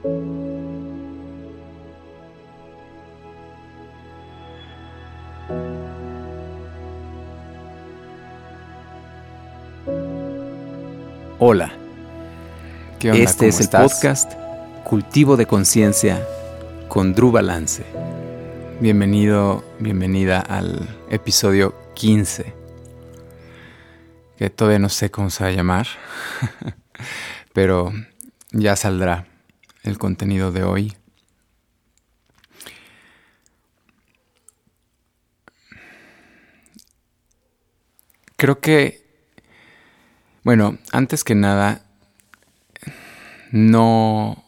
Hola. Este es el podcast Cultivo de Conciencia con Drew Balance. Bienvenido, bienvenida al episodio 15. Que todavía no sé cómo se va a llamar, pero ya saldrá el contenido de hoy. Creo que bueno, antes que nada, no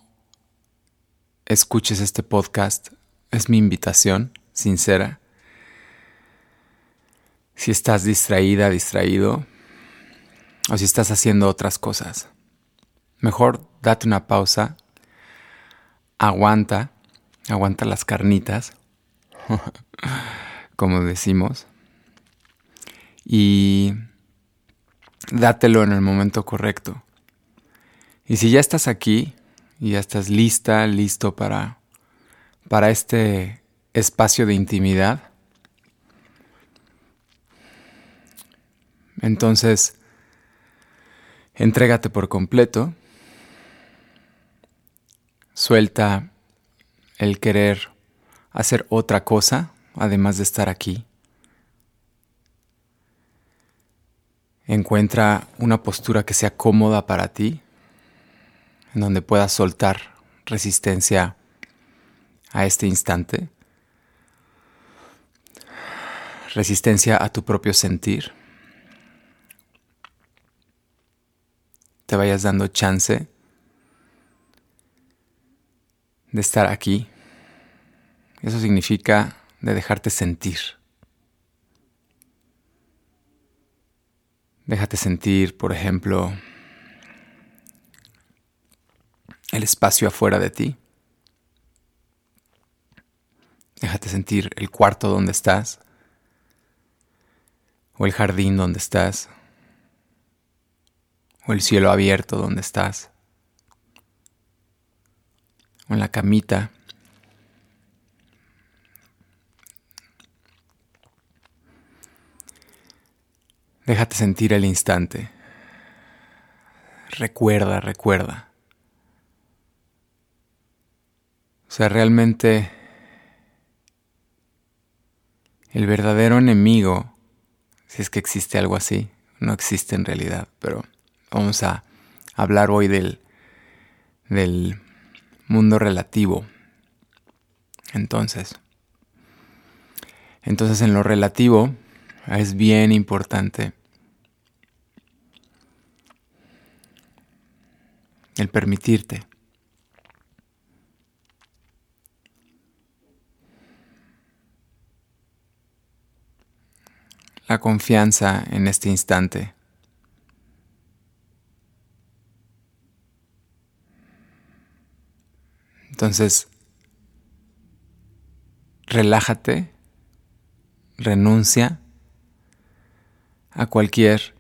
escuches este podcast. Es mi invitación sincera. Si estás distraída, distraído, o si estás haciendo otras cosas, mejor date una pausa, aguanta, aguanta las carnitas, como decimos, y dátelo en el momento correcto. Y si ya estás aquí y ya estás lista, listo para, para este espacio de intimidad, entonces entrégate por completo, suelta el querer hacer otra cosa además de estar aquí. Encuentra una postura que sea cómoda para ti, en donde puedas soltar resistencia a este instante, resistencia a tu propio sentir. Te vayas dando chance de estar aquí. Eso significa de dejarte sentir. Déjate sentir, por ejemplo, el espacio afuera de ti. Déjate sentir el cuarto donde estás, o el jardín donde estás, o el cielo abierto donde estás, en la camita Déjate sentir el instante. Recuerda, recuerda. O sea, realmente el verdadero enemigo, si es que existe algo así, no existe en realidad, pero vamos a hablar hoy del, del mundo relativo. Entonces, entonces en lo relativo es bien importante el permitirte. La confianza en este instante. Entonces, relájate, renuncia a cualquier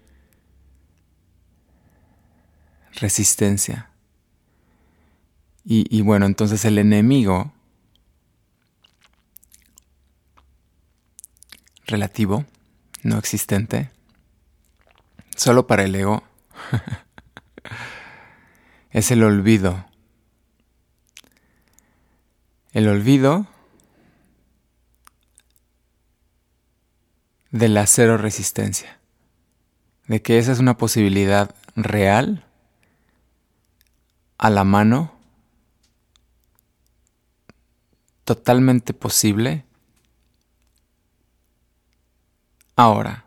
resistencia. Y, bueno, entonces el enemigo relativo, no existente, solo para el ego, es el olvido. El olvido de la cero resistencia, de que esa es una posibilidad real, a la mano, totalmente posible ahora.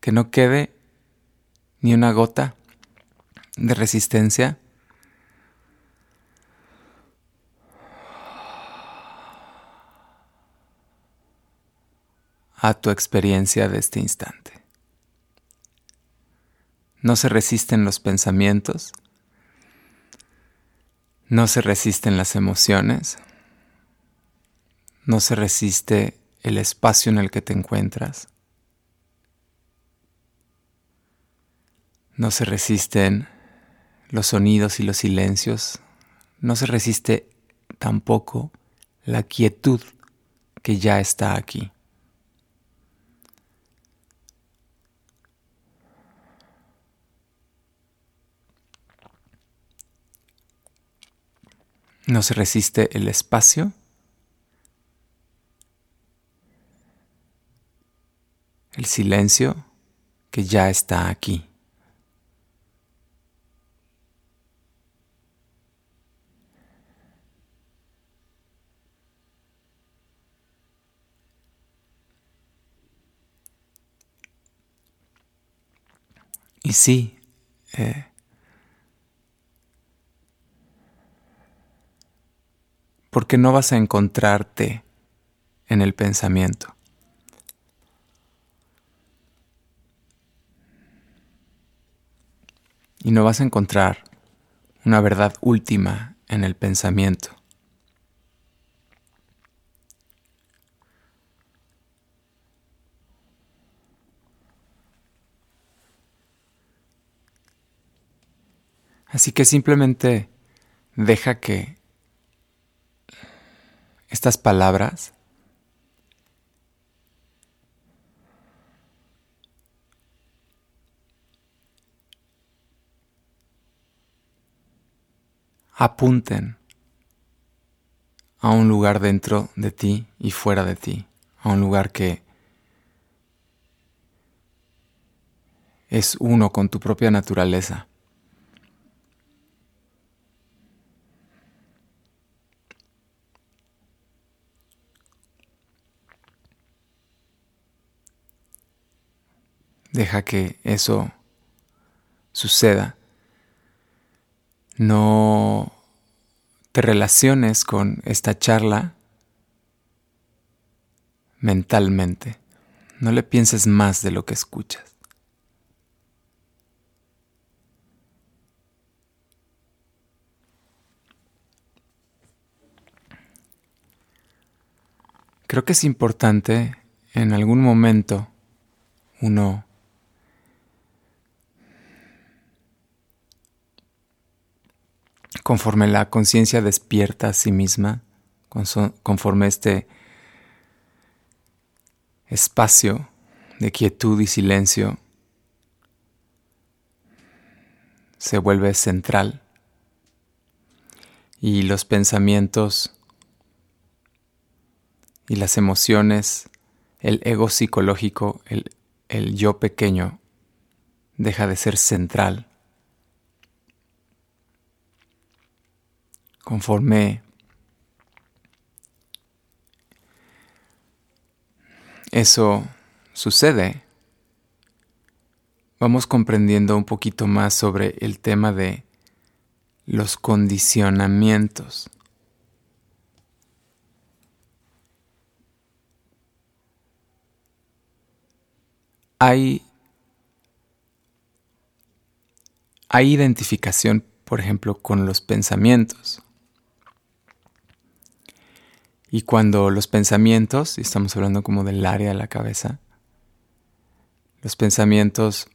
Que no quede ni una gota de resistencia. a tu experiencia de este instante. No se resisten los pensamientos, no se resisten las emociones, no se resiste el espacio en el que te encuentras. No se resisten los sonidos y los silencios. No se resiste tampoco la quietud que ya está aquí. No se resiste el espacio. El silencio que ya está aquí. Y sí, eh, porque no vas a encontrarte en el pensamiento. Y no vas a encontrar una verdad última en el pensamiento. Así que simplemente deja que estas palabras apunten a un lugar dentro de ti y fuera de ti, a un lugar que es uno con tu propia naturaleza. Deja que eso suceda. No te relaciones con esta charla mentalmente. No le pienses más de lo que escuchas. Creo que es importante en algún momento uno conforme la conciencia despierta a sí misma, conforme este espacio de quietud y silencio se vuelve central y los pensamientos y las emociones, el ego psicológico, el, yo pequeño, deja de ser central conforme eso sucede, vamos comprendiendo un poquito más sobre el tema de los condicionamientos. Hay, hay identificación, por ejemplo, con los pensamientos. Y cuando los pensamientos, y estamos hablando como del área de la cabeza, los pensamientos,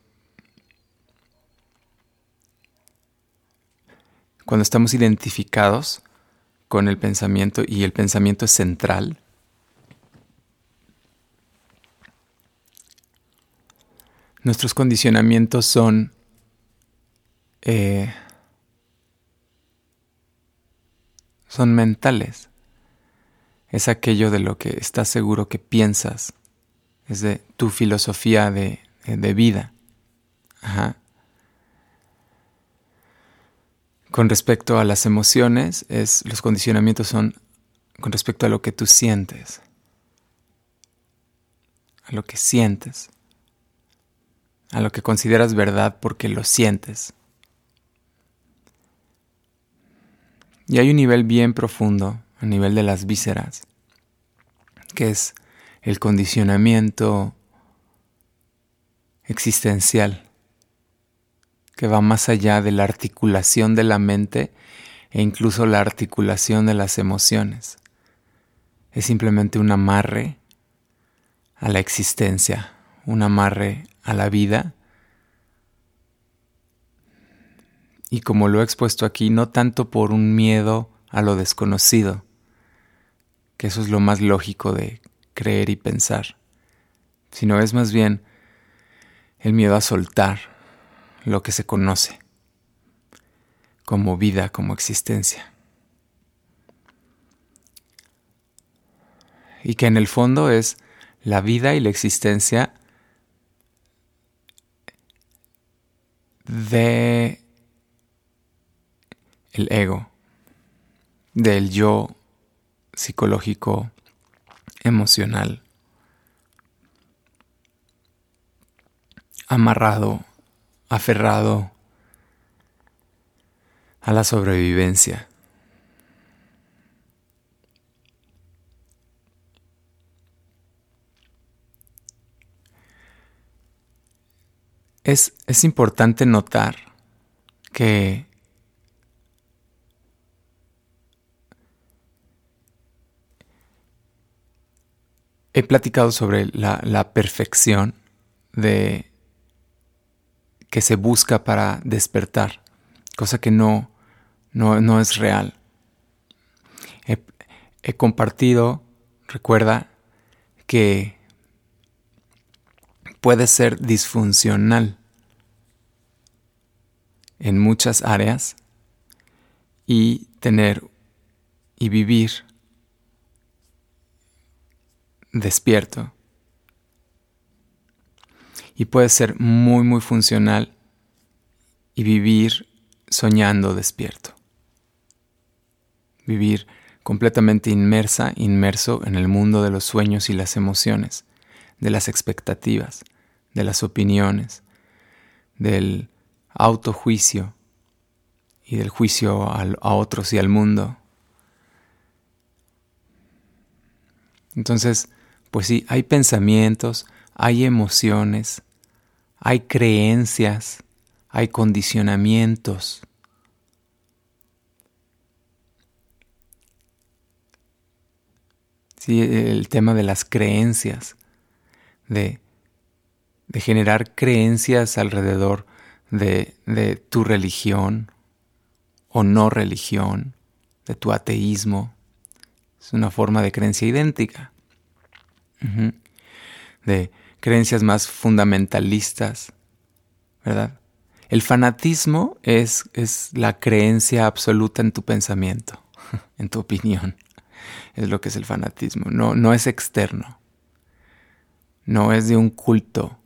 cuando estamos identificados con el pensamiento y el pensamiento es central, nuestros condicionamientos son eh, son mentales es aquello de lo que estás seguro que piensas, es de tu filosofía de, vida. Con respecto a las emociones, es, los condicionamientos son con respecto a lo que tú sientes, a lo que sientes, a lo que consideras verdad porque lo sientes. Y hay un nivel bien profundo a nivel de las vísceras, que es el condicionamiento existencial, que va más allá de la articulación de la mente e incluso la articulación de las emociones. Es simplemente un amarre a la existencia, un amarre a la vida y como lo he expuesto aquí, no tanto por un miedo a lo desconocido, que eso es lo más lógico de creer y pensar, sino es más bien el miedo a soltar lo que se conoce como vida, como existencia. Y que en el fondo es la vida y la existencia de el ego, del yo psicológico, emocional, amarrado, aferrado a la sobrevivencia. Es, es importante notar que he platicado sobre la, perfección de que se busca para despertar, cosa que no, no, es real. He, he compartido, recuerda, que puede ser disfuncional en muchas áreas y tener y vivir despierto. Y puede ser muy, muy funcional y vivir soñando despierto. Vivir completamente inmersa, inmerso en el mundo de los sueños y las emociones, de las expectativas, de las opiniones, del autojuicio y del juicio a otros y al mundo. Entonces, pues sí, hay pensamientos, hay emociones, hay creencias, hay condicionamientos. Sí, el tema de las creencias, de, generar creencias alrededor de, de tu religión o no religión, de tu ateísmo. Es una forma de creencia idéntica de creencias más fundamentalistas, ¿verdad? El fanatismo es, es la creencia absoluta en tu pensamiento, en tu opinión. Es lo que es el fanatismo. No, no es externo. No es de un culto.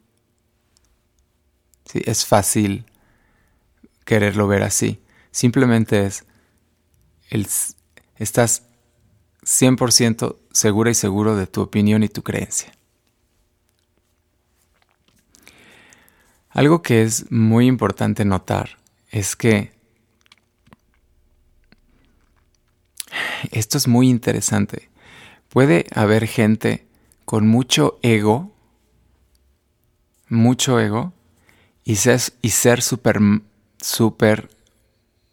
Sí, es fácil quererlo ver así. Simplemente es, el, estás 100% segura y seguro de tu opinión y tu creencia. Algo que es muy importante notar es que esto es muy interesante. Puede haber gente con mucho ego, mucho ego, y ser, y ser súper, súper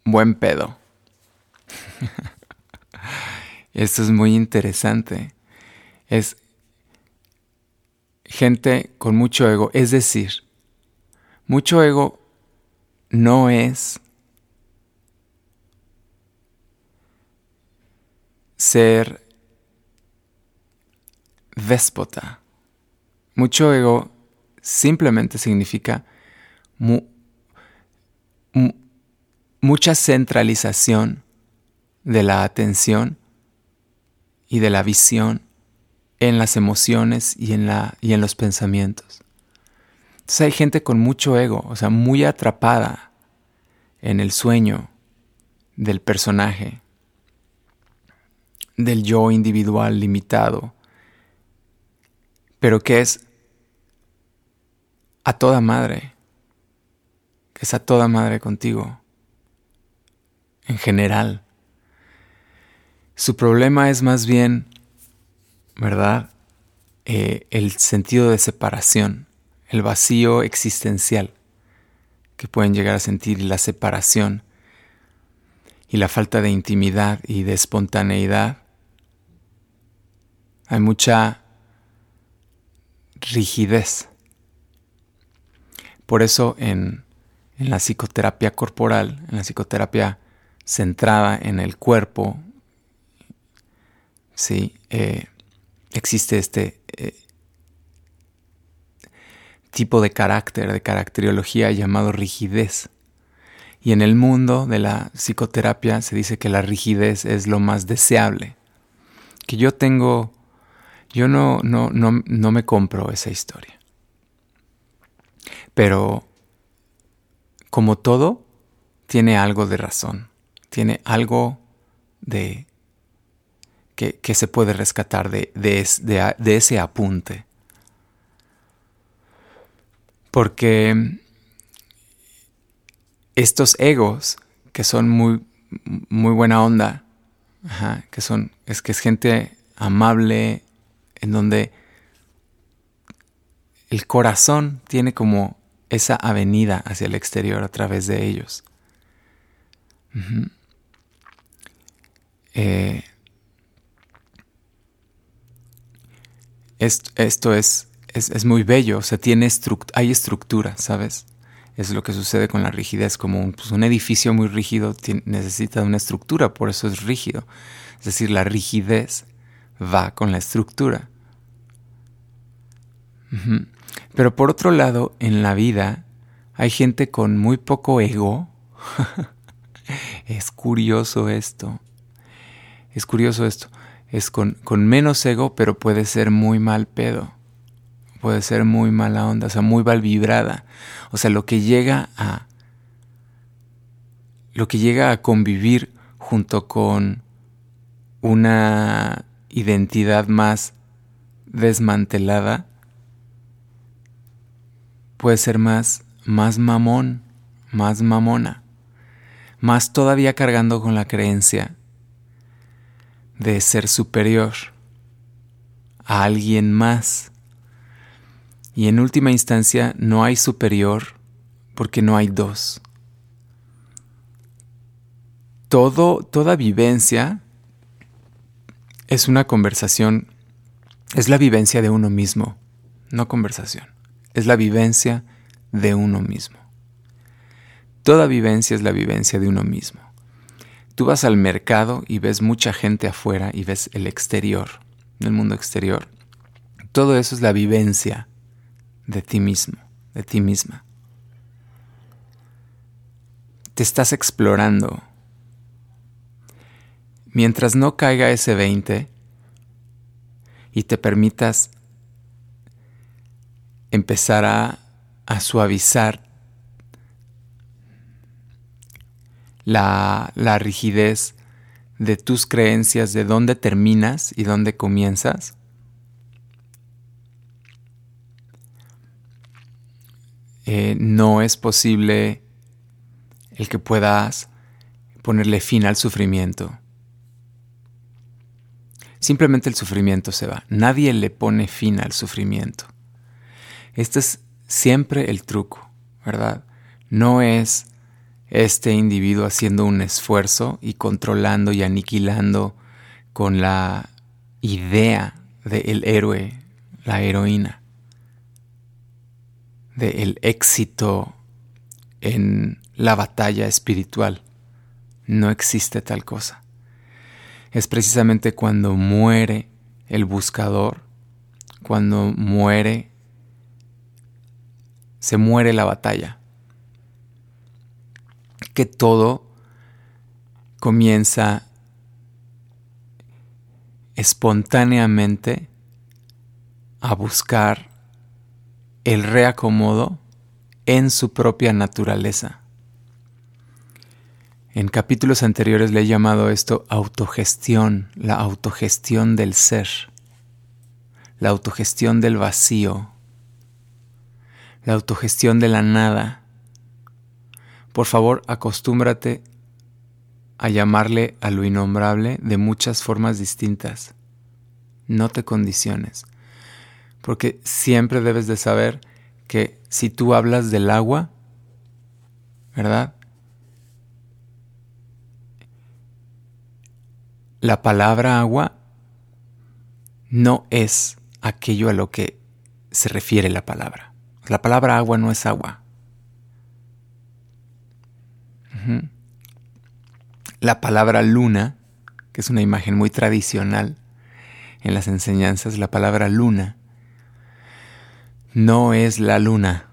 buen pedo. Esto es muy interesante. Es gente con mucho ego. Es decir, mucho ego no es ser déspota. Mucho ego simplemente significa mucha centralización de la atención y de la visión en las emociones y en, la, y en los pensamientos. Entonces hay gente con mucho ego, o sea, muy atrapada en el sueño del personaje, del yo individual limitado, pero que es a toda madre, que es a toda madre contigo, en general. Su problema es más bien, ¿verdad? Eh, el sentido de separación, el vacío existencial que pueden llegar a sentir la separación y la falta de intimidad y de espontaneidad. Hay mucha rigidez. Por eso en, en la psicoterapia corporal, en la psicoterapia centrada en el cuerpo, sí, eh, existe este eh, tipo de carácter, de caracteriología llamado rigidez. Y en el mundo de la psicoterapia se dice que la rigidez es lo más deseable. Que yo tengo, yo no, no, no, no me compro esa historia. Pero como todo, tiene algo de razón, tiene algo de que, se puede rescatar de, ese apunte. Porque estos egos, que son muy, muy buena onda, que son, es que es gente amable, en donde el corazón tiene como esa avenida hacia el exterior a través de ellos. Eh, esto, es, es, muy bello, o sea, tiene hay estructura, ¿sabes? Es lo que sucede con la rigidez, como un, pues, edificio muy rígido necesita una estructura, por eso es rígido. Es decir, la rigidez va con la estructura. Pero por otro lado, en la vida hay gente con muy poco ego. es curioso esto. Es curioso esto. Es con, con, menos ego, pero puede ser muy mal pedo. Puede ser muy mala onda, o sea, muy mal vibrada. O sea, lo que llega a. Lo que llega a convivir junto con una identidad más desmantelada puede ser más, más mamón, más mamona, más todavía cargando con la creencia de ser superior a alguien más. Y en última instancia no hay superior porque no hay dos. Todo, toda vivencia es una conversación, es la vivencia de uno mismo, no conversación es la vivencia de uno mismo. Toda vivencia es la vivencia de uno mismo. Tú vas al mercado y ves mucha gente afuera y ves el exterior, el mundo exterior. Todo eso es la vivencia de ti mismo, de ti misma. Te estás explorando. Mientras no caiga ese 20 y te permitas empezar a, suavizar la, la rigidez de tus creencias, de dónde terminas y dónde comienzas. Eh, no es posible el que puedas ponerle fin al sufrimiento. Simplemente el sufrimiento se va. Nadie le pone fin al sufrimiento. Este es siempre el truco, ¿verdad? No es este individuo haciendo un esfuerzo y controlando y aniquilando con la idea del héroe, la heroína, del éxito en la batalla espiritual. No existe tal cosa. Es precisamente cuando muere el buscador, cuando muere se muere la batalla. Que todo comienza espontáneamente a buscar el reacomodo en su propia naturaleza. En capítulos anteriores le he llamado esto autogestión, la autogestión del ser, la autogestión del vacío, la autogestión de la nada. Por favor, acostúmbrate a llamarle a lo innombrable de muchas formas distintas. No te condiciones, porque siempre debes de saber que si tú hablas del agua, ¿verdad? La palabra agua no es aquello a lo que se refiere la palabra. La palabra agua no es agua. La palabra luna, que es una imagen muy tradicional en las enseñanzas, la palabra luna no es la luna.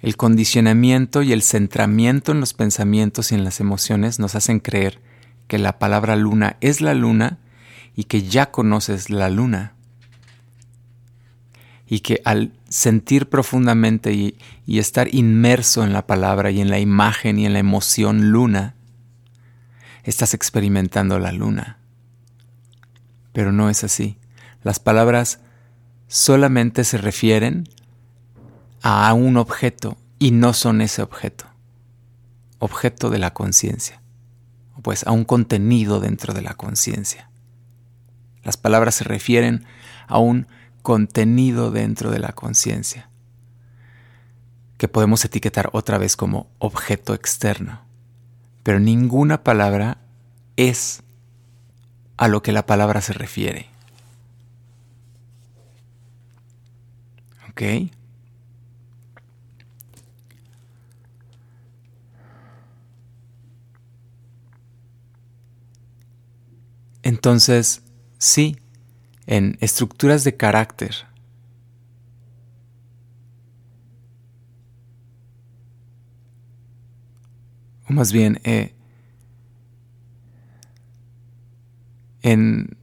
El condicionamiento y el centramiento en los pensamientos y en las emociones nos hacen creer que la palabra luna es la luna y que ya conoces la luna. Y que al sentir profundamente y, estar inmerso en la palabra y en la imagen y en la emoción luna, estás experimentando la luna. Pero no es así. Las palabras solamente se refieren a un objeto y no son ese objeto, objeto de la conciencia, pues a un contenido dentro de la conciencia. Las palabras se refieren a un contenido dentro de la conciencia, que podemos etiquetar otra vez como objeto externo. Pero ninguna palabra es a lo que la palabra se refiere. ¿Ok? Entonces, Sí, en estructuras de carácter. O más bien, eh, en,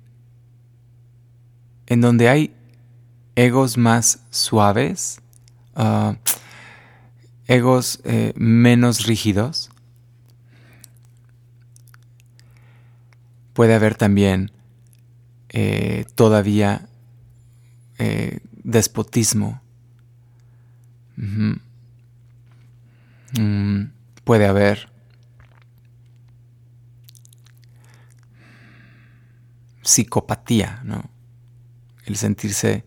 en donde hay egos más suaves, ah, egos eh, menos rígidos, puede haber también eh, todavía eh, despotismo. Mm, puede haber psicopatía, ¿no? El sentirse,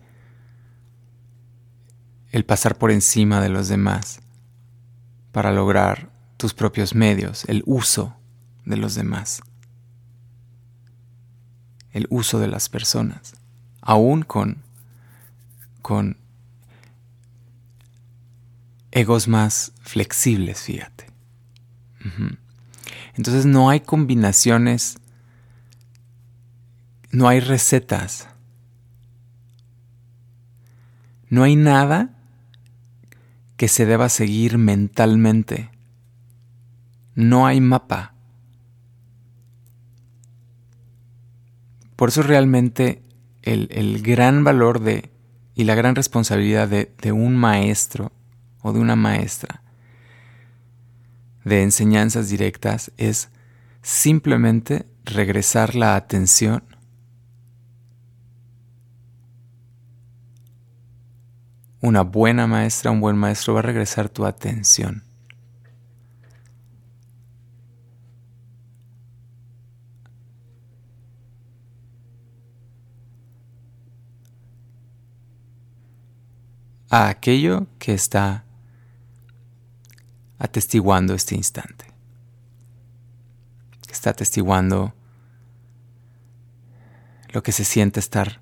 el pasar por encima de los demás para lograr tus propios medios, el uso de los demás el uso de las personas, aún con, con egos más flexibles, fíjate. Entonces no hay combinaciones, no hay recetas, no hay nada que se deba seguir mentalmente, no hay mapa. Por eso realmente el, gran valor de y la gran responsabilidad de, de un maestro o de una maestra de enseñanzas directas es simplemente regresar la atención una buena maestra, un buen maestro va a regresar tu atención a aquello que está atestiguando este instante. Está atestiguando lo que se siente estar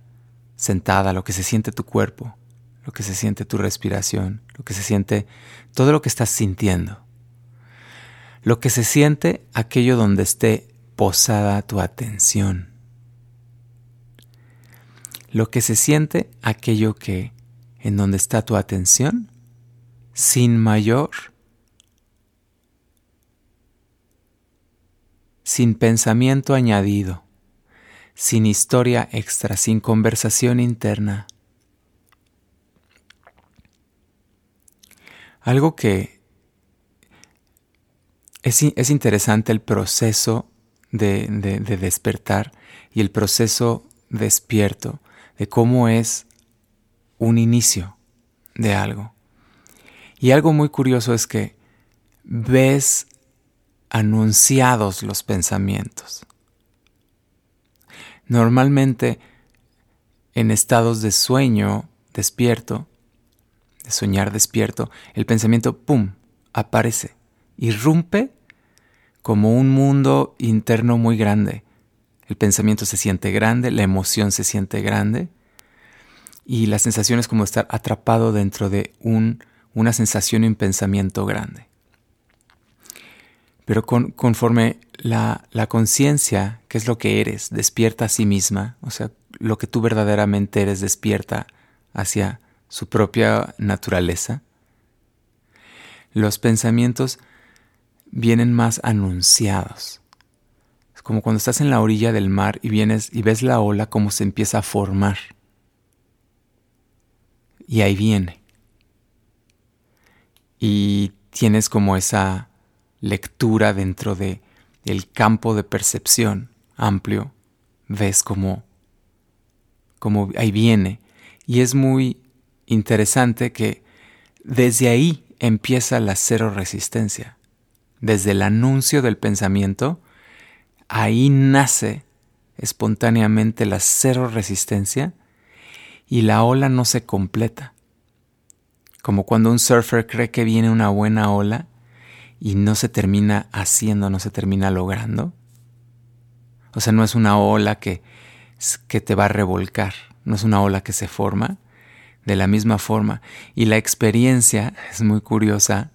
sentada, lo que se siente tu cuerpo, lo que se siente tu respiración, lo que se siente todo lo que estás sintiendo. Lo que se siente aquello donde esté posada tu atención. Lo que se siente aquello que en donde está tu atención sin mayor, sin pensamiento añadido, sin historia extra, sin conversación interna. Algo que es, interesante el proceso de despertar y el proceso despierto, de cómo es un inicio de algo. Y algo muy curioso es que ves anunciados los pensamientos. Normalmente en estados de sueño despierto, de soñar despierto, el pensamiento, ¡pum!, aparece, irrumpe como un mundo interno muy grande. El pensamiento se siente grande, la emoción se siente grande y la sensación es como estar atrapado dentro de un, una sensación y un pensamiento grande. Pero conforme la, la conciencia, que es lo que eres, despierta a sí misma, o sea, lo que tú verdaderamente eres despierta hacia su propia naturaleza, los pensamientos vienen más anunciados. Es como cuando estás en la orilla del mar y vienes y ves la ola como se empieza a formar. Y ahí viene. Y tienes como esa lectura dentro de el campo de percepción amplio. Ves como como ahí viene. Y es muy interesante que desde ahí empieza la cero resistencia desde el anuncio del pensamiento, ahí nace espontáneamente la cero resistencia y la ola no se completa. Como cuando un surfer cree que viene una buena ola y no se termina haciendo, no se termina logrando. O sea, no es una ola que, que te va a revolcar, no es una ola que se forma de la misma forma. Y la experiencia es muy curiosa,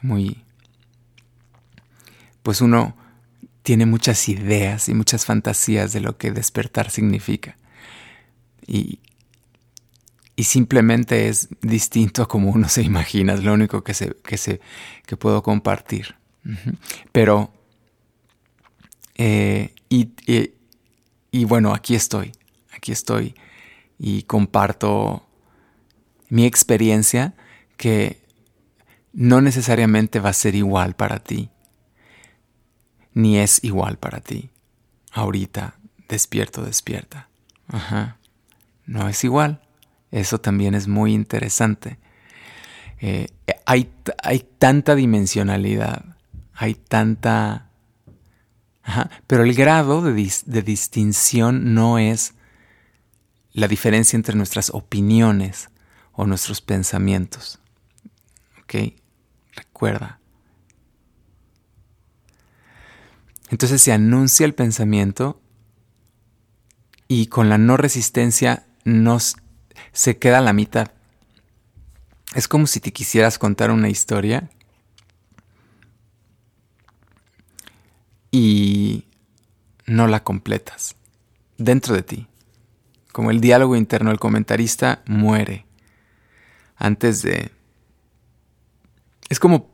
muy, pues uno tiene muchas ideas y muchas fantasías de lo que despertar significa. Y, y simplemente es distinto a como uno se imagina, es lo único que, se, que, se, que puedo compartir. Pero, eh, y, y bueno, aquí estoy, aquí estoy y comparto mi experiencia que no necesariamente va a ser igual para ti ni es igual para ti. Ahorita, despierto, despierta. Ajá. No es igual. Eso también es muy interesante. Eh, hay, hay, tanta dimensionalidad, hay tanta... Pero el grado de, de distinción no es la diferencia entre nuestras opiniones o nuestros pensamientos. ¿Ok? Recuerda, Entonces se anuncia el pensamiento y con la no resistencia nos, se queda a la mitad. Es como si te quisieras contar una historia y no la completas dentro de ti. Como el diálogo interno, el comentarista muere antes de... Es como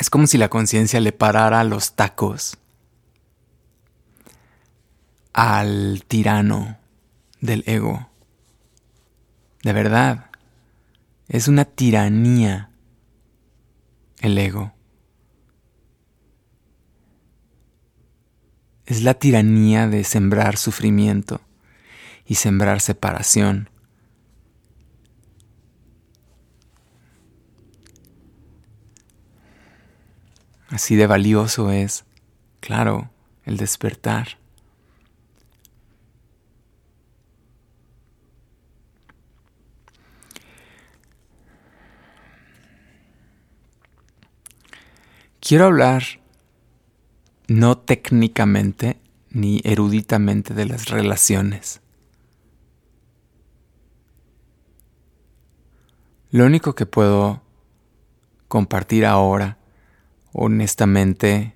es como si la conciencia le parara los tacos al tirano del ego. De verdad, es una tiranía el ego. Es la tiranía de sembrar sufrimiento y sembrar separación Así de valioso es, claro, el despertar. Quiero hablar no técnicamente ni eruditamente de las relaciones. Lo único que puedo compartir ahora honestamente,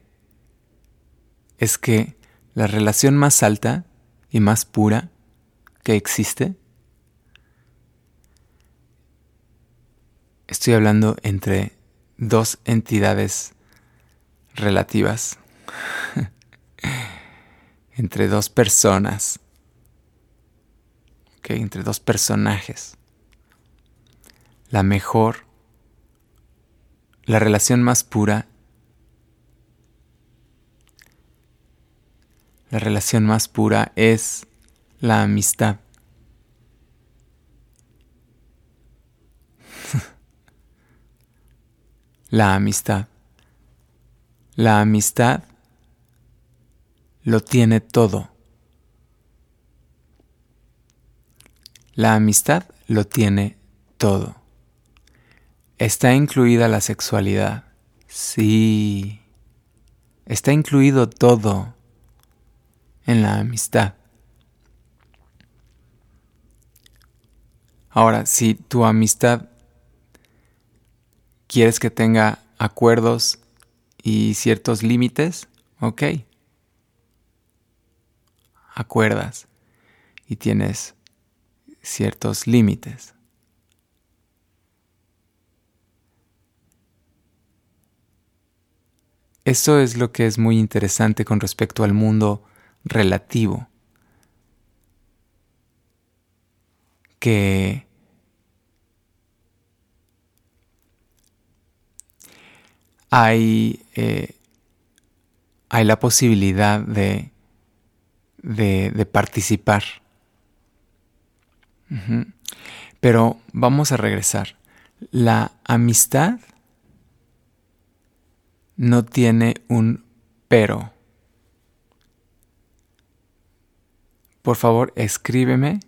es que la relación más alta y más pura que existe, estoy hablando entre dos entidades relativas, entre dos personas, entre dos personajes. La mejor, la relación más pura La relación más pura es la amistad. la amistad. La amistad lo tiene todo. La amistad lo tiene todo. ¿Está incluida la sexualidad? Sí. Está incluido todo en la amistad. Ahora, si tu amistad ¿Quieres que tenga acuerdos y ciertos límites? Ok. Acuerdas y tienes ciertos límites. Eso es lo que es muy interesante con respecto al mundo relativo. Que hay, eh, hay la posibilidad de, de, participar. Pero vamos a regresar. La amistad no tiene un pero. Por favor, escríbeme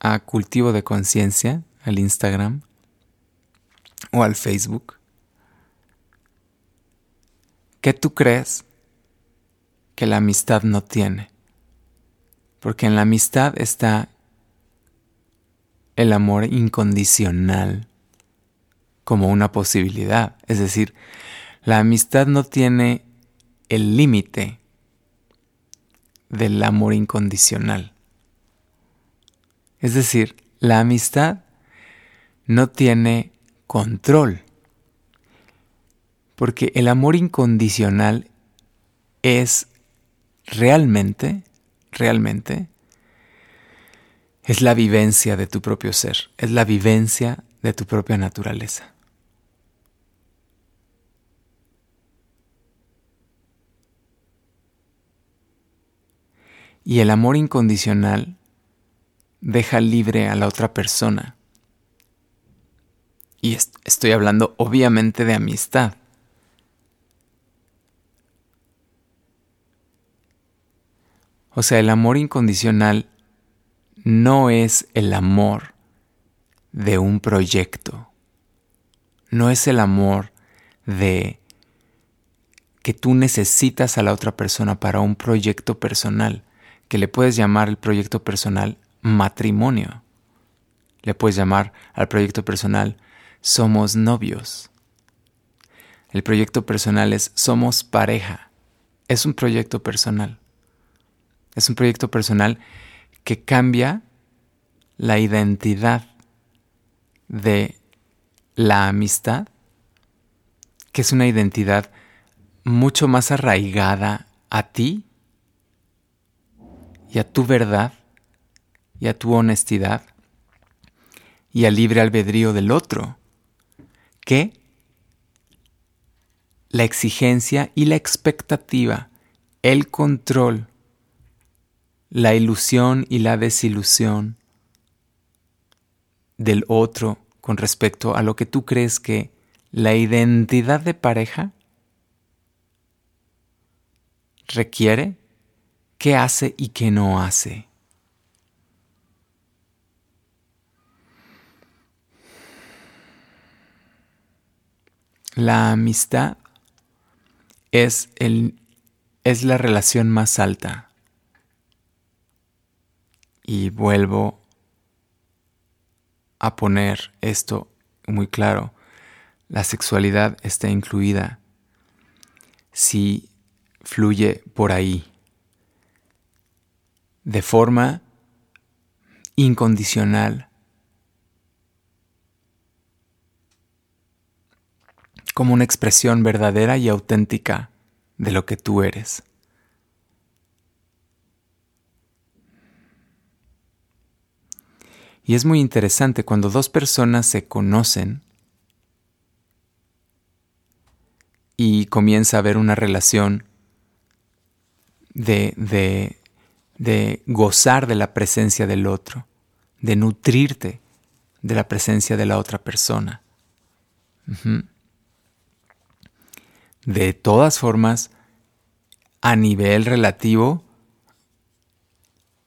a Cultivo de Conciencia, al Instagram o al Facebook. ¿Qué tú crees que la amistad no tiene? Porque en la amistad está el amor incondicional como una posibilidad. Es decir, la amistad no tiene el límite del amor incondicional. Es decir, la amistad no tiene control. Porque el amor incondicional es realmente, realmente, es la vivencia de tu propio ser, es la vivencia de tu propia naturaleza. Y el amor incondicional deja libre a la otra persona. Y estoy hablando obviamente de amistad. O sea, el amor incondicional no es el amor de un proyecto. No es el amor de que tú necesitas a la otra persona para un proyecto personal que le puedes llamar el proyecto personal matrimonio. Le puedes llamar al proyecto personal somos novios. El proyecto personal es somos pareja. Es un proyecto personal. Es un proyecto personal que cambia la identidad de la amistad, que es una identidad mucho más arraigada a ti y a tu verdad y a tu honestidad y al libre albedrío del otro, que la exigencia y la expectativa, el control, la ilusión y la desilusión del otro con respecto a lo que tú crees que la identidad de pareja requiere qué hace y qué no hace. La amistad es, el, es la relación más alta. Y vuelvo a poner esto muy claro. La sexualidad está incluida si fluye por ahí de forma incondicional, como una expresión verdadera y auténtica de lo que tú eres. Y es muy interesante cuando dos personas se conocen y comienza a haber una relación de, de, de gozar de la presencia del otro, de nutrirte de la presencia de la otra persona. De todas formas, a nivel relativo,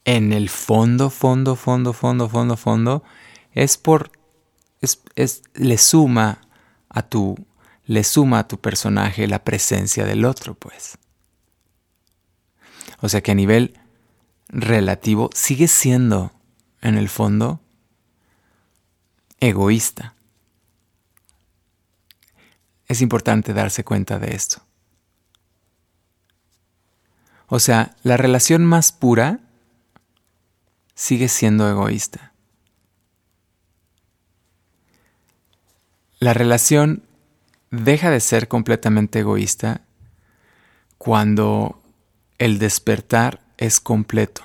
en el fondo, fondo, fondo, fondo, fondo, fondo, es por, es, es, le suma a tu, le suma a tu personaje la presencia del otro, pues. O sea que a nivel relativo sigue siendo, en el fondo, egoísta. es importante darse cuenta de esto. O sea, la relación más pura sigue siendo egoísta. La relación deja de ser completamente egoísta cuando el despertar es completo,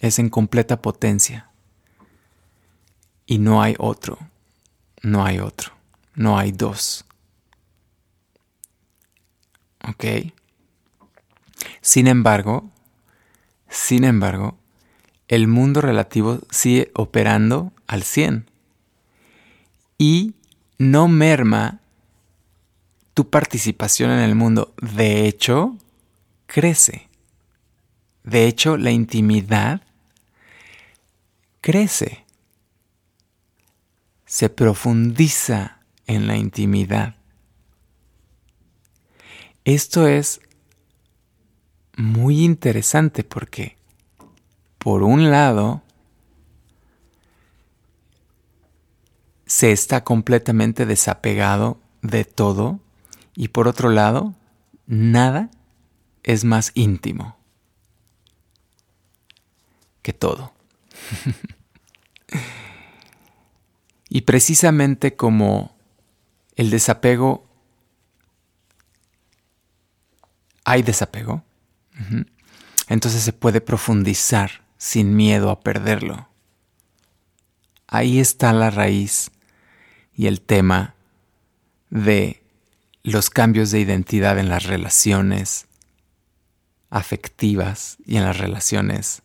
es en completa potencia y no hay otro, no hay otro, no hay dos. ¿Ok? Sin embargo, sin embargo, el mundo relativo sigue operando al 100 y no merma tu participación en el mundo. De hecho, crece. De hecho, la intimidad crece. Se profundiza en la intimidad. Esto es muy interesante porque, por un lado, se está completamente desapegado de todo y por otro lado, nada es más íntimo que todo. y precisamente como el desapego, hay desapego, entonces se puede profundizar sin miedo a perderlo. Ahí está la raíz y el tema de los cambios de identidad en las relaciones afectivas y en las relaciones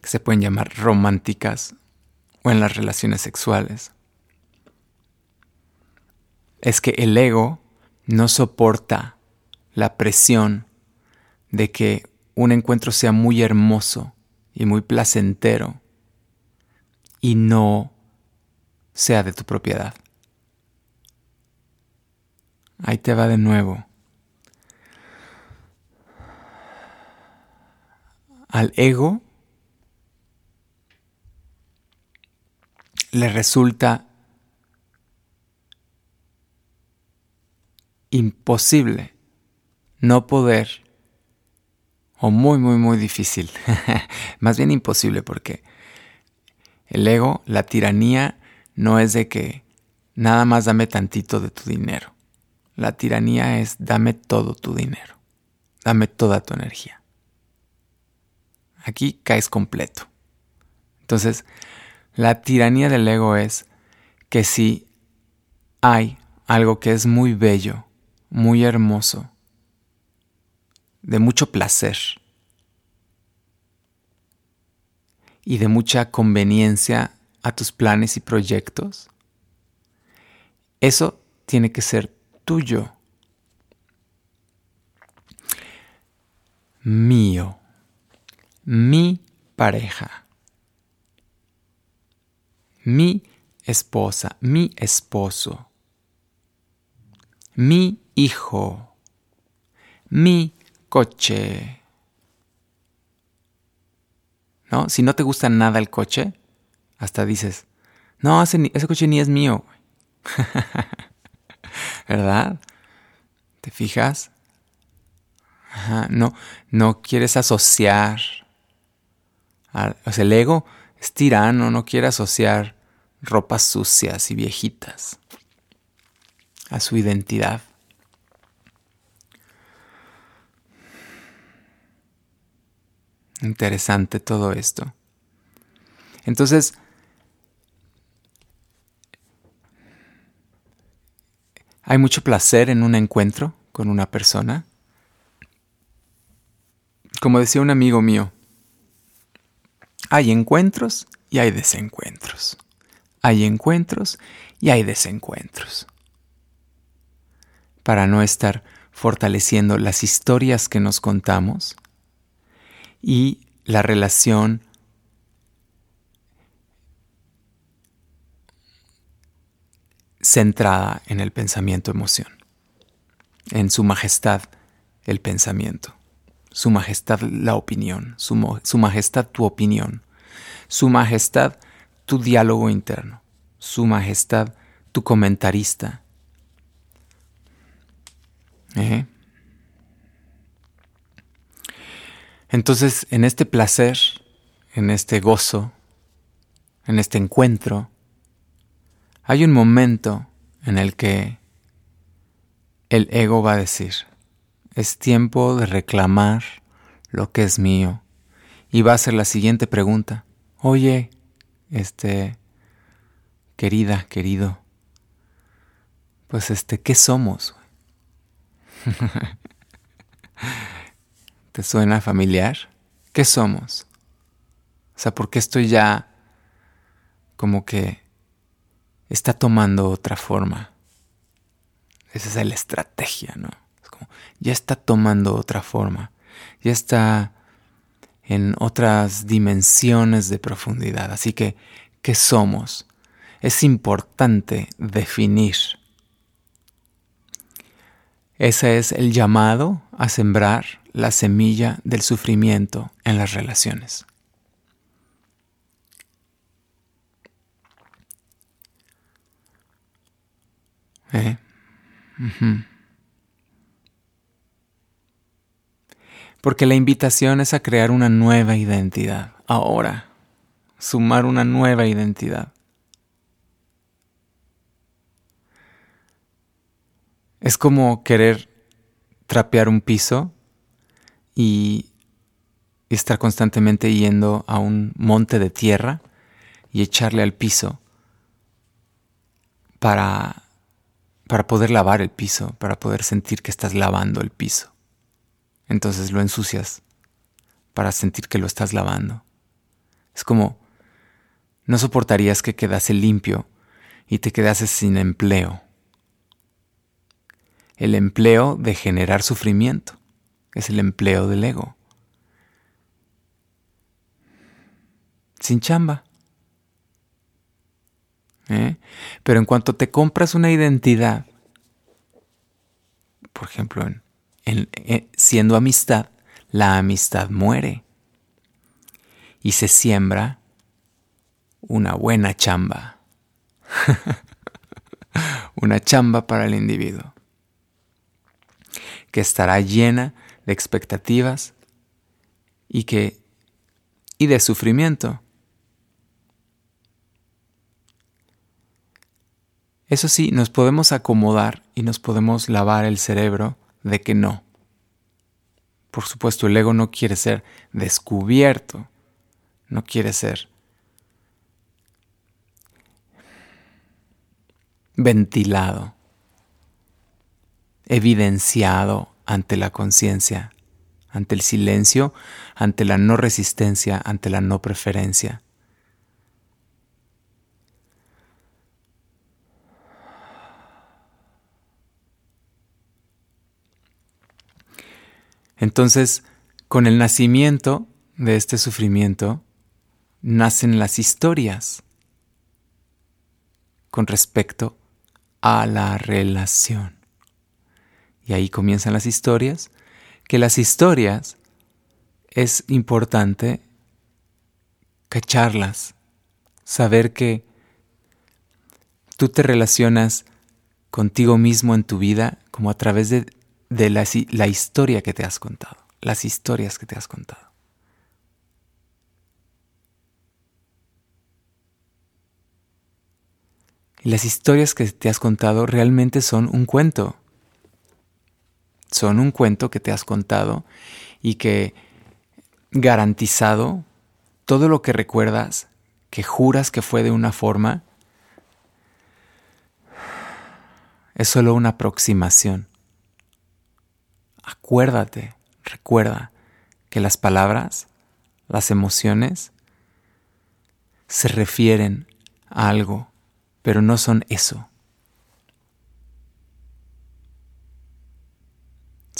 que se pueden llamar románticas o en las relaciones sexuales. Es que el ego no soporta la presión de que un encuentro sea muy hermoso y muy placentero y no sea de tu propiedad. Ahí te va de nuevo. Al ego le resulta imposible no poder, o muy, muy, muy difícil, más bien imposible porque el ego, la tiranía, no es de que nada más dame tantito de tu dinero. La tiranía es dame todo tu dinero, dame toda tu energía. Aquí caes completo. Entonces, la tiranía del ego es que si hay algo que es muy bello, muy hermoso, de mucho placer y de mucha conveniencia a tus planes y proyectos, eso tiene que ser tuyo, mío, mi pareja, mi esposa, mi esposo, mi hijo, mi coche. ¿No? Si no te gusta nada el coche, hasta dices, no, ese, coche ni es mío. ¿Verdad? ¿Te fijas? no, no quieres asociar. o sea, el ego es tirano, no quiere asociar ropas sucias y viejitas a su identidad. Interesante todo esto. Entonces, Hay mucho placer en un encuentro con una persona. Como decía un amigo mío, hay encuentros y hay desencuentros. Hay encuentros y hay desencuentros. Para no estar fortaleciendo las historias que nos contamos y la relación centrada en el pensamiento-emoción, en su majestad el pensamiento, su majestad la opinión, su, su majestad tu opinión, su majestad tu diálogo interno, su majestad tu comentarista. Entonces, en este placer, en este gozo, en este encuentro, hay un momento en el que el ego va a decir, es tiempo de reclamar lo que es mío. Y va a ser la siguiente pregunta. Oye, este, querida, querido, pues este, ¿qué somos? ¿Te suena familiar? ¿Qué somos? O sea, ¿por qué estoy ya como que está tomando otra forma? Esa es la estrategia, ¿no? Es como, ya está tomando otra forma, ya está en otras dimensiones de profundidad. Así que, ¿qué somos? Es importante definir. Ese es el llamado a sembrar la semilla del sufrimiento en las relaciones. ¿Eh? Porque la invitación es a crear una nueva identidad, ahora, sumar una nueva identidad. Es como querer trapear un piso y estar constantemente yendo a un monte de tierra y echarle al piso para, para poder lavar el piso, para poder sentir que estás lavando el piso. Entonces lo ensucias para sentir que lo estás lavando. Es como, no soportarías que quedase limpio y te quedases sin empleo. El empleo de generar sufrimiento es el empleo del ego. Sin chamba. ¿Eh? Pero en cuanto te compras una identidad, por ejemplo, en, eh, siendo amistad, la amistad muere y se siembra una buena chamba. una chamba para el individuo que estará llena de expectativas y que y de sufrimiento. Eso sí, nos podemos acomodar y nos podemos lavar el cerebro de que no. Por supuesto, el ego no quiere ser descubierto, no quiere ser ventilado evidenciado ante la conciencia, ante el silencio, ante la no resistencia, ante la no preferencia. Entonces, con el nacimiento de este sufrimiento, nacen las historias con respecto a la relación. Y ahí comienzan las historias, que las historias es importante cacharlas, saber que tú te relacionas contigo mismo en tu vida como a través de, la, la historia que te has contado, las historias que te has contado. Las historias que te has contado realmente son un cuento son un cuento que te has contado y que garantizado todo lo que recuerdas, que juras que fue de una forma, es solo una aproximación. Acuérdate, recuerda que las palabras, las emociones, se refieren a algo, pero no son eso.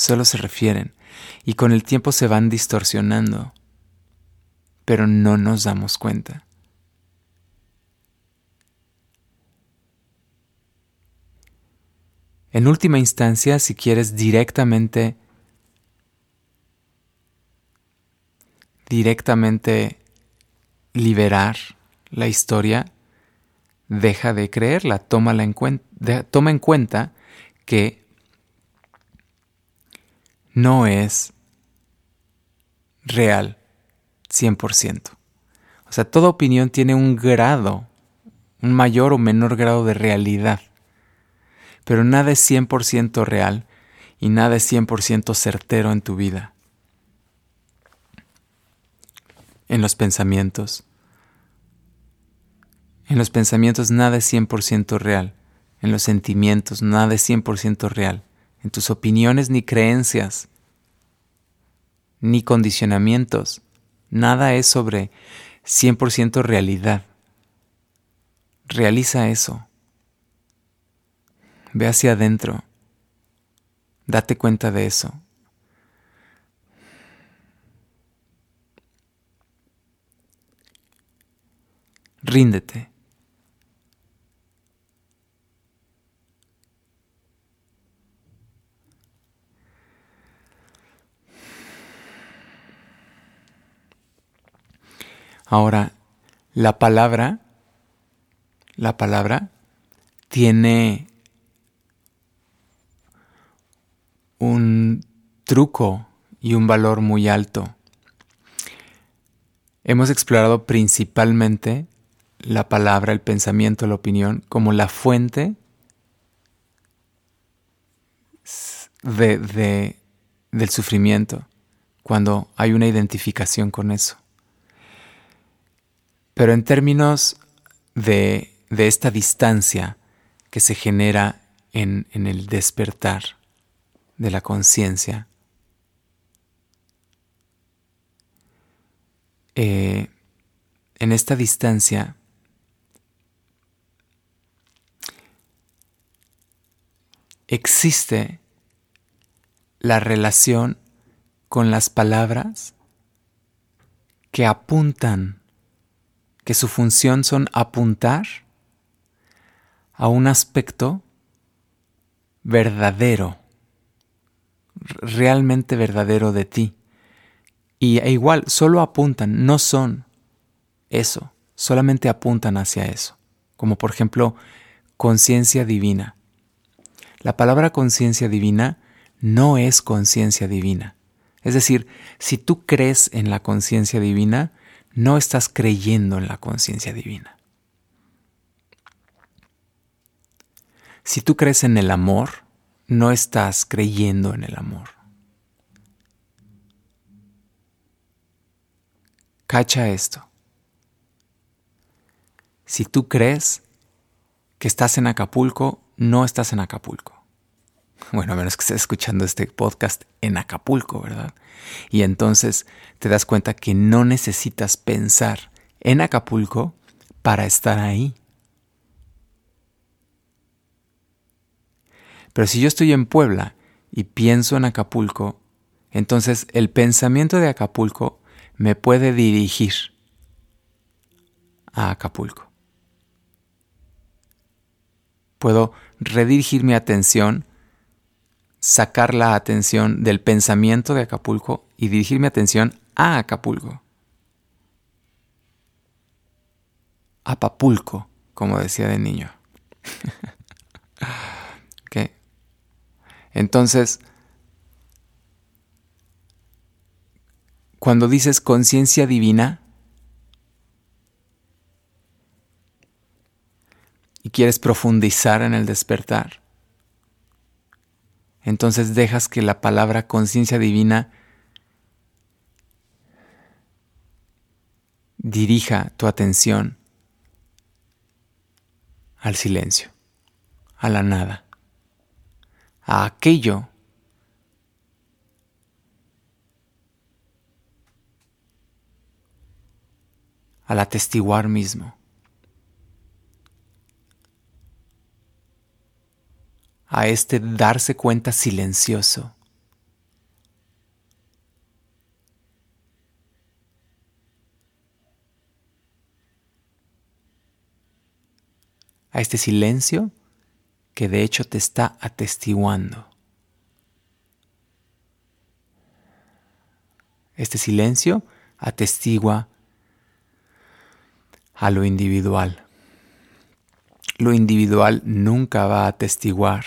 solo se refieren y con el tiempo se van distorsionando, pero no nos damos cuenta. En última instancia, si quieres directamente directamente liberar la historia, deja de creerla, toma en cuenta que no es real 100%. O sea, toda opinión tiene un grado, un mayor o menor grado de realidad. Pero nada es 100% real y nada es 100% certero en tu vida. En los pensamientos. En los pensamientos nada es 100% real. En los sentimientos nada es 100% real. En tus opiniones ni creencias, ni condicionamientos. Nada es sobre 100% realidad. Realiza eso. Ve hacia adentro. Date cuenta de eso. Ríndete. Ahora, la palabra, la palabra tiene un truco y un valor muy alto. Hemos explorado principalmente la palabra, el pensamiento, la opinión como la fuente de, del sufrimiento, cuando hay una identificación con eso. Pero en términos de, esta distancia que se genera en, el despertar de la conciencia, eh, en esta distancia existe la relación con las palabras que apuntan que su función son apuntar a un aspecto verdadero, realmente verdadero de ti. Y e igual, solo apuntan, no son eso, solamente apuntan hacia eso. Como por ejemplo, conciencia divina. La palabra conciencia divina no es conciencia divina. Es decir, si tú crees en la conciencia divina, no estás creyendo en la conciencia divina. Si tú crees en el amor, no estás creyendo en el amor. Cacha esto. Si tú crees que estás en Acapulco, no estás en Acapulco. Bueno, a menos que estés escuchando este podcast en Acapulco, ¿verdad? Y entonces te das cuenta que no necesitas pensar en Acapulco para estar ahí. Pero si yo estoy en Puebla y pienso en Acapulco, entonces el pensamiento de Acapulco me puede dirigir a Acapulco. Puedo redirigir mi atención sacar la atención del pensamiento de Acapulco y dirigir mi atención a Acapulco. Apapulco, como decía de niño. Entonces, cuando dices conciencia divina y quieres profundizar en el despertar, entonces dejas que la palabra conciencia divina dirija tu atención al silencio, a la nada, a aquello al atestiguar mismo. a este darse cuenta silencioso. A este silencio que de hecho te está atestiguando. Este silencio atestigua a lo individual. lo individual nunca va a atestiguar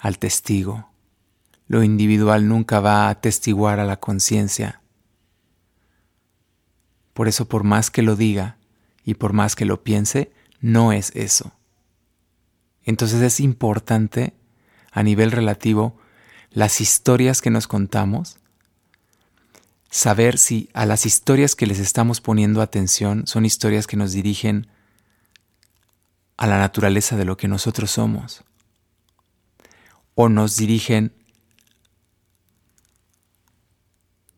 al testigo. Lo individual nunca va a atestiguar a la conciencia. Por eso, por más que lo diga y por más que lo piense, no es eso. Entonces es importante, a nivel relativo, las historias que nos contamos, saber si a las historias que les estamos poniendo atención son historias que nos dirigen a la naturaleza de lo que nosotros somos, o nos dirigen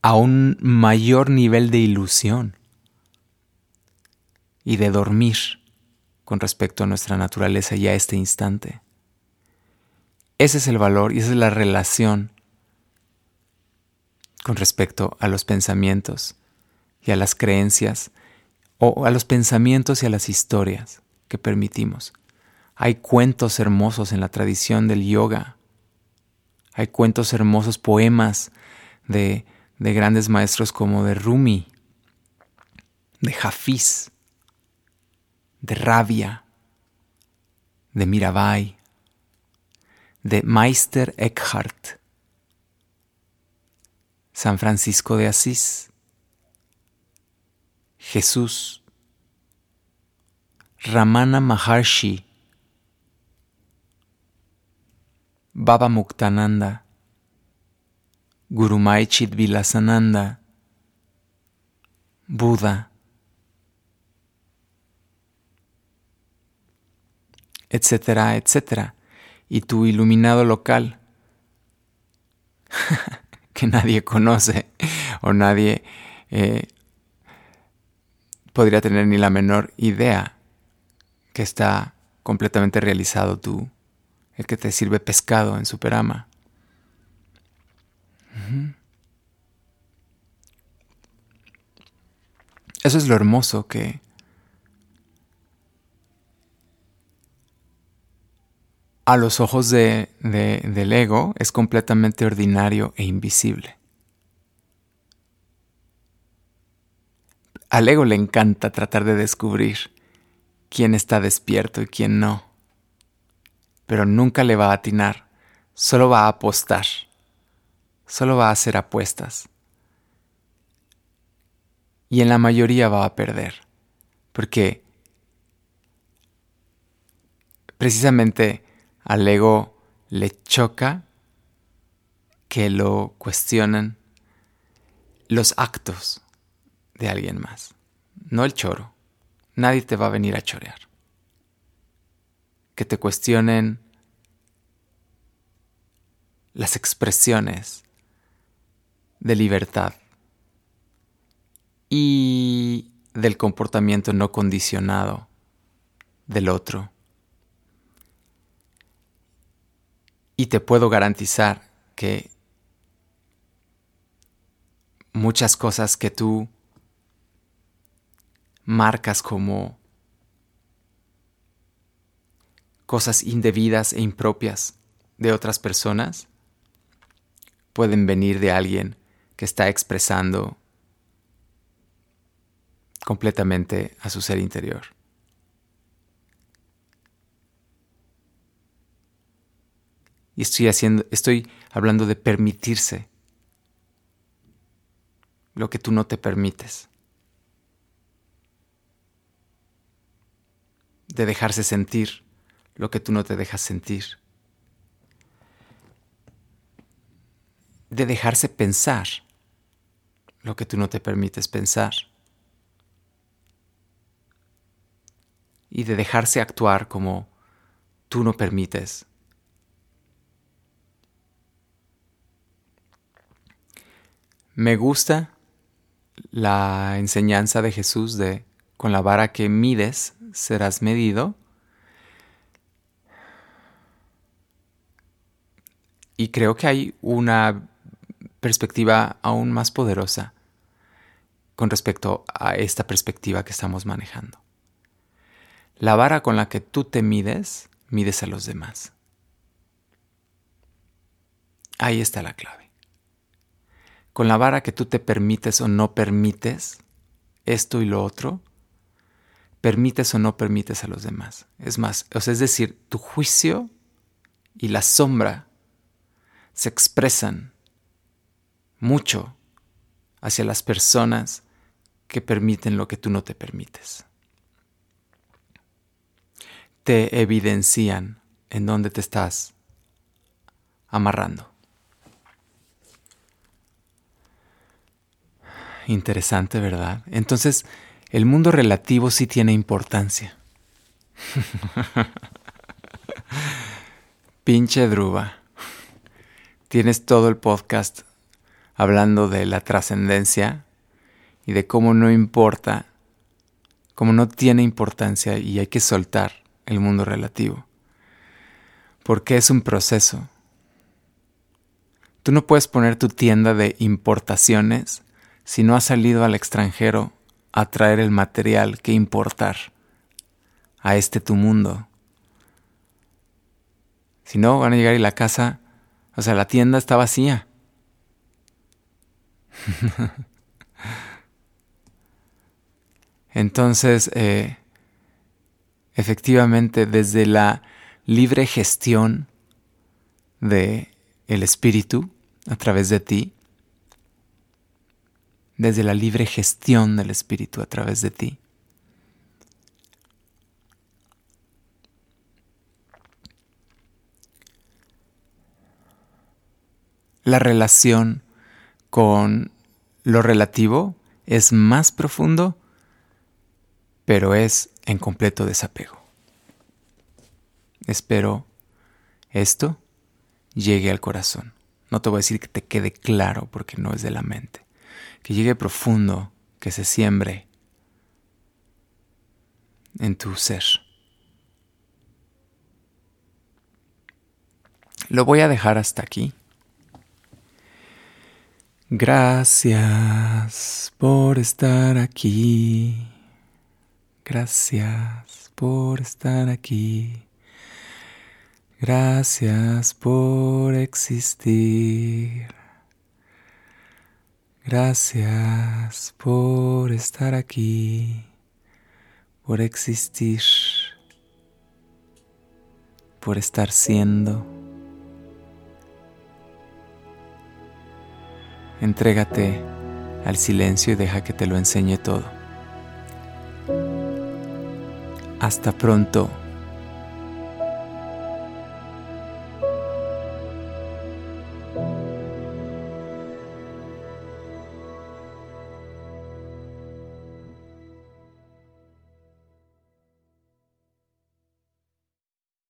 a un mayor nivel de ilusión y de dormir con respecto a nuestra naturaleza y a este instante. Ese es el valor y esa es la relación con respecto a los pensamientos y a las creencias o a los pensamientos y a las historias que permitimos. Hay cuentos hermosos en la tradición del yoga. Hay cuentos hermosos, poemas de, de grandes maestros como de Rumi, de Hafiz, de Rabia, de Mirabai, de Meister Eckhart, San Francisco de Asís, Jesús, Ramana Maharshi, Baba Muktananda, Gurumai Chidvilasananda, Buda, etcétera, etcétera y tu iluminado local que nadie conoce o nadie eh, podría tener ni la menor idea que está completamente realizado tú, el que te sirve pescado en Superama. Eso es lo hermoso que a los ojos de, del ego es completamente ordinario e invisible. Al ego le encanta tratar de descubrir quién está despierto y quién no, pero nunca le va a atinar, solo va a apostar, solo va a hacer apuestas. Y en la mayoría va a perder, porque precisamente al ego le choca que lo cuestionan los actos de alguien más, no el choro. Nadie te va a venir a chorear. Que te cuestionen las expresiones de libertad y del comportamiento no condicionado del otro Y te puedo garantizar que muchas cosas que tú marcas como cosas indebidas e impropias de otras personas pueden venir de alguien que está expresando completamente a su ser interior. Y estoy haciendo, estoy hablando de permitirse lo que tú no te permites. De dejarse sentir lo que tú no te dejas sentir. De dejarse pensar lo que tú no te permites pensar. Y de dejarse actuar como tú no permites Me gusta la enseñanza de Jesús de con la vara que mides serás medido. Y creo que hay una perspectiva aún más poderosa con respecto a esta perspectiva que estamos manejando. La vara con la que tú te mides, mides a los demás. Ahí está la clave con la vara que tú te permites o no permites esto y lo otro, permites o no permites a los demás. Es más, o sea, es decir, tu juicio y la sombra se expresan mucho hacia las personas que permiten lo que tú no te permites. Te evidencian en dónde te estás amarrando. Interesante, ¿verdad? Entonces, el mundo relativo sí tiene importancia. Pinche Druba. Tienes todo el podcast hablando de la trascendencia y de cómo no importa, cómo no tiene importancia y hay que soltar el mundo relativo. Porque es un proceso. Tú no puedes poner tu tienda de importaciones si no has salido al extranjero a traer el material que importar a este tu mundo. Si no, van a llegar y la casa, o sea, la tienda está vacía. Entonces, eh, efectivamente, desde la libre gestión de el espíritu a través de ti, desde la libre gestión del espíritu a través de ti. La relación con lo relativo es más profundo, pero es en completo desapego. Espero esto llegue al corazón. No te voy a decir que te quede claro porque no es de la mente. Que llegue profundo, que se siembre en tu ser. Lo voy a dejar hasta aquí. Gracias por estar aquí. Gracias por estar aquí. Gracias por existir. Gracias por estar aquí, por existir, por estar siendo. Entrégate al silencio y deja que te lo enseñe todo. Hasta pronto.